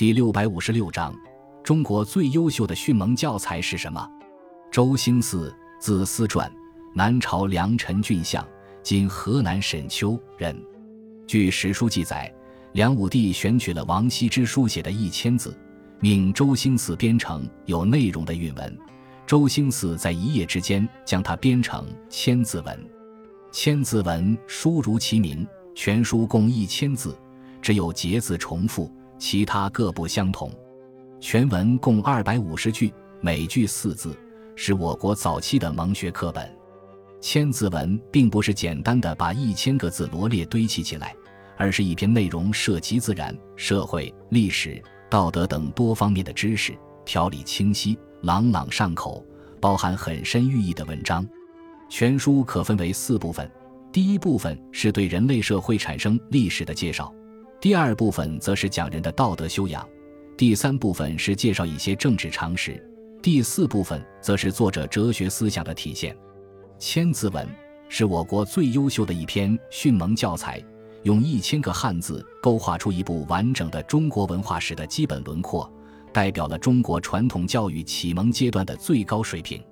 第六百五十六章：中国最优秀的训蒙教材是什么？周兴嗣，字思传，南朝梁陈郡相，今河南沈丘人。据史书记载，梁武帝选取了王羲之书写的一千字，命周兴嗣编成有内容的韵文。周兴嗣在一夜之间将它编成《千字文》。《千字文》书如其名，全书共一千字，只有节字重复，其他各不相同。全文共二百五十句，每句四字，是我国早期的蒙学课本。《千字文》并不是简单的把一千个字罗列堆砌起来，而是一篇内容涉及自然、社会、历史、道德等多方面的知识，条理清晰。朗朗上口，包含很深寓意的文章。全书可分为四部分：第一部分是对人类社会产生历史的介绍；第二部分则是讲人的道德修养；第三部分是介绍一些政治常识；第四部分则是作者哲学思想的体现。《千字文》是我国最优秀的一篇训蒙教材，用一千个汉字勾画出一部完整的中国文化史的基本轮廓。代表了中国传统教育启蒙阶段的最高水平。